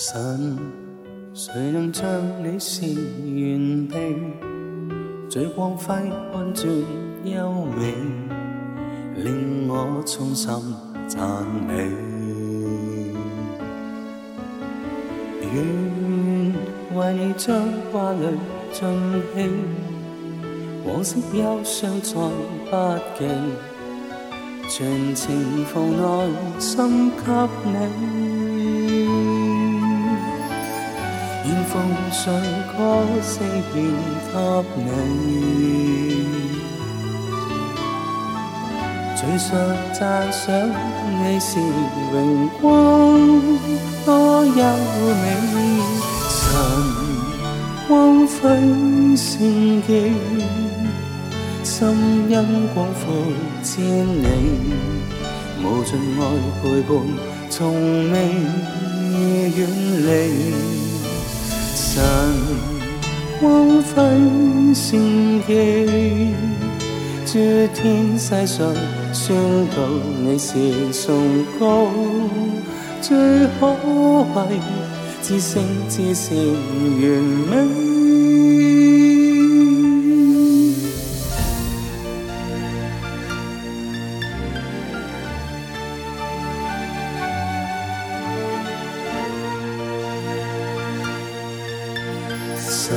神，谁能将你是完备？最光辉安转优美，令我衷心赞美。愿为你将挂虑尽弃，往昔忧伤再不记，全情放内心给你。愿奉上歌声献给你，嘴上赞赏你是荣光多优美，神光辉圣洁，心因光复千里，无尽爱陪伴，从未远离。神光辉圣洁，诸天世上宣告你是崇高，最可畏，至圣至善完美。神，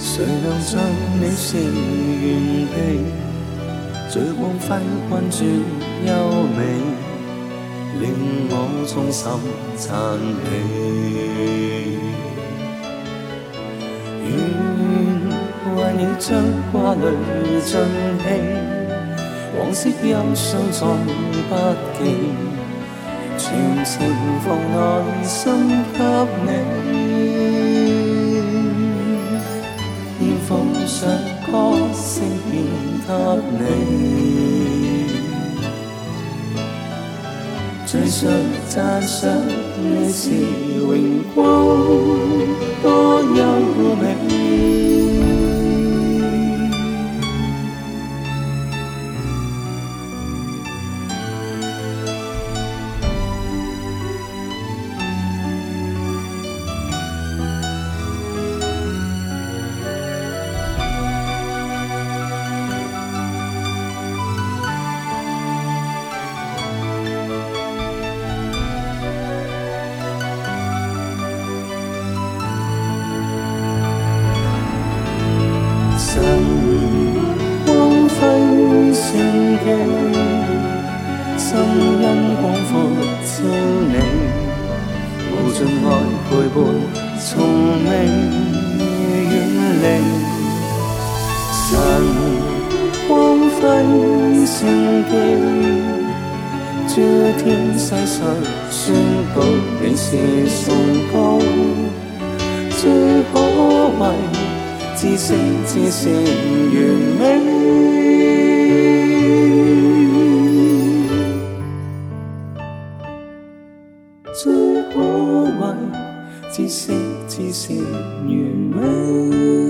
谁能像你是完备？最光辉温转优美，令我衷心赞美。愿为你将挂虑尽弃，往昔忧伤再不记，全情放内心给你。献给你，最想赞赏你是荣光多优美。尽爱陪伴，从未远离。晨光辉圣洁，诸天世上宣告你是崇高，最可畏，至圣至善完美。最可贵，至死至善完美。